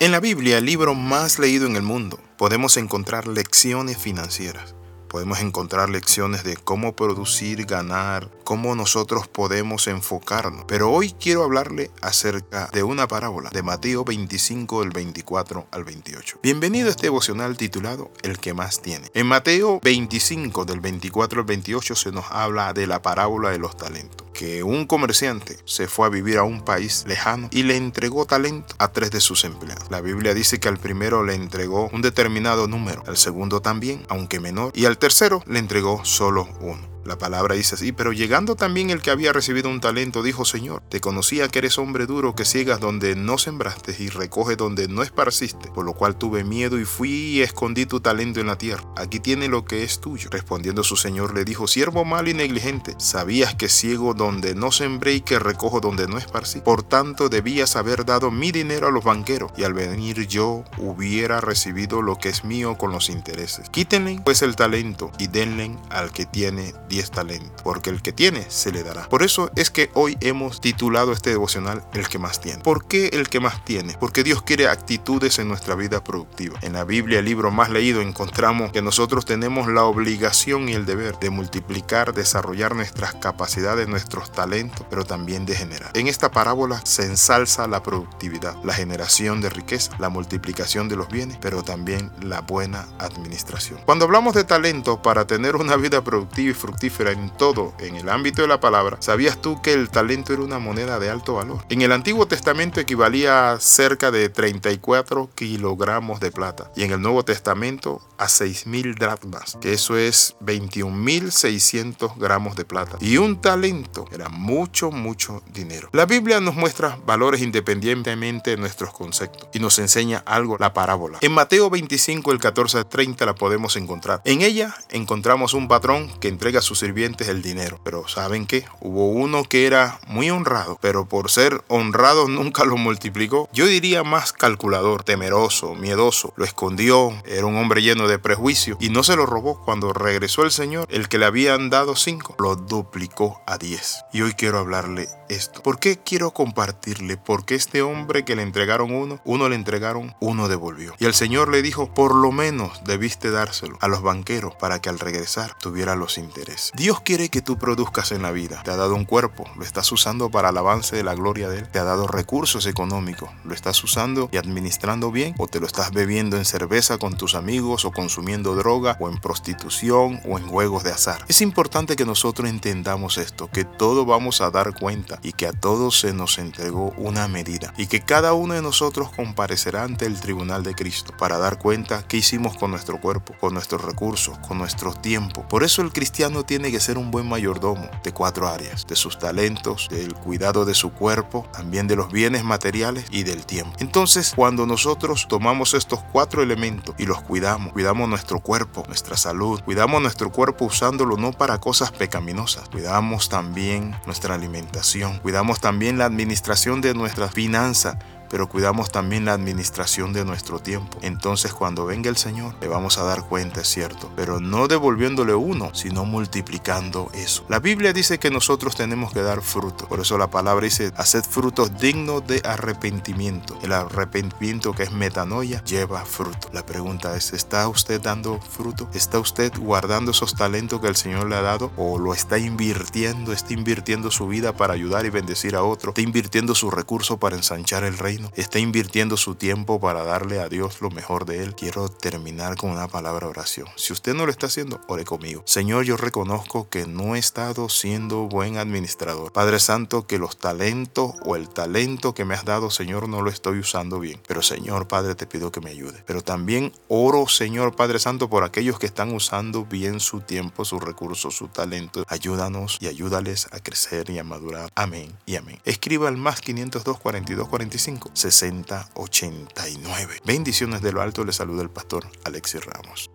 En la Biblia, el libro más leído en el mundo, podemos encontrar lecciones financieras. Podemos encontrar lecciones de cómo producir, ganar, cómo nosotros podemos enfocarnos. Pero hoy quiero hablarle acerca de una parábola de Mateo 25 del 24 al 28. Bienvenido a este devocional titulado El que más tiene. En Mateo 25 del 24 al 28 se nos habla de la parábola de los talentos que un comerciante se fue a vivir a un país lejano y le entregó talento a tres de sus empleados. La Biblia dice que al primero le entregó un determinado número, al segundo también, aunque menor, y al tercero le entregó solo uno. La palabra dice así, pero llegando también el que había recibido un talento, dijo, Señor, te conocía que eres hombre duro, que ciegas donde no sembraste y recoge donde no esparciste, por lo cual tuve miedo y fui y escondí tu talento en la tierra. Aquí tiene lo que es tuyo. Respondiendo su Señor le dijo, siervo malo y negligente, sabías que ciego donde no sembré y que recojo donde no esparcí. Por tanto, debías haber dado mi dinero a los banqueros y al venir yo hubiera recibido lo que es mío con los intereses. Quítenle pues el talento y denle al que tiene talento, porque el que tiene se le dará. Por eso es que hoy hemos titulado este devocional El que más tiene. ¿Por qué el que más tiene? Porque Dios quiere actitudes en nuestra vida productiva. En la Biblia, el libro más leído, encontramos que nosotros tenemos la obligación y el deber de multiplicar, desarrollar nuestras capacidades, nuestros talentos, pero también de generar. En esta parábola se ensalza la productividad, la generación de riqueza, la multiplicación de los bienes, pero también la buena administración. Cuando hablamos de talento para tener una vida productiva y fructífera, en todo, en el ámbito de la palabra, ¿sabías tú que el talento era una moneda de alto valor? En el Antiguo Testamento equivalía a cerca de 34 kilogramos de plata y en el Nuevo Testamento a 6.000 dracmas, que eso es 21.600 gramos de plata. Y un talento era mucho, mucho dinero. La Biblia nos muestra valores independientemente de nuestros conceptos y nos enseña algo, la parábola. En Mateo 25, el 14 al 30 la podemos encontrar. En ella encontramos un patrón que entrega a sus sirvientes el dinero. Pero ¿saben qué? Hubo uno que era muy honrado, pero por ser honrado nunca lo multiplicó. Yo diría más calculador, temeroso, miedoso. Lo escondió, era un hombre lleno de prejuicio y no se lo robó. Cuando regresó el Señor, el que le habían dado cinco, lo duplicó a diez. Y hoy quiero hablarle esto. ¿Por qué quiero compartirle? Porque este hombre que le entregaron uno, uno le entregaron, uno devolvió. Y el Señor le dijo, por lo menos debiste dárselo a los banqueros para que al regresar tuviera los intereses. Dios quiere que tú produzcas en la vida. Te ha dado un cuerpo, lo estás usando para el avance de la gloria de Él. Te ha dado recursos económicos, lo estás usando y administrando bien o te lo estás bebiendo en cerveza con tus amigos o consumiendo droga o en prostitución o en juegos de azar. Es importante que nosotros entendamos esto, que todo vamos a dar cuenta y que a todos se nos entregó una medida y que cada uno de nosotros comparecerá ante el tribunal de Cristo para dar cuenta qué hicimos con nuestro cuerpo, con nuestros recursos, con nuestro tiempo. Por eso el cristiano tiene que ser un buen mayordomo de cuatro áreas, de sus talentos, del cuidado de su cuerpo, también de los bienes materiales y del tiempo. Entonces, cuando nosotros tomamos estos cuatro elementos y los cuidamos, cuidamos nuestro cuerpo, nuestra salud, cuidamos nuestro cuerpo usándolo no para cosas pecaminosas, cuidamos también nuestra alimentación, cuidamos también la administración de nuestras finanzas, pero cuidamos también la administración de nuestro tiempo. Entonces cuando venga el Señor le vamos a dar cuenta, es cierto, pero no devolviéndole uno, sino multiplicando eso. La Biblia dice que nosotros tenemos que dar fruto, por eso la palabra dice, haced frutos dignos de arrepentimiento. El arrepentimiento que es metanoia lleva fruto. La pregunta es, ¿está usted dando fruto? ¿Está usted guardando esos talentos que el Señor le ha dado o lo está invirtiendo? ¿Está invirtiendo su vida para ayudar y bendecir a otro? ¿Está invirtiendo su recurso para ensanchar el reino? Está invirtiendo su tiempo para darle a Dios lo mejor de Él. Quiero terminar con una palabra de oración. Si usted no lo está haciendo, ore conmigo. Señor, yo reconozco que no he estado siendo buen administrador. Padre Santo, que los talentos o el talento que me has dado, Señor, no lo estoy usando bien. Pero Señor, Padre, te pido que me ayude. Pero también oro, Señor, Padre Santo, por aquellos que están usando bien su tiempo, sus recursos, su talento. Ayúdanos y ayúdales a crecer y a madurar. Amén y amén. Escriba al más 502 42 45 6089. Bendiciones de lo alto, le saluda el pastor Alexis Ramos.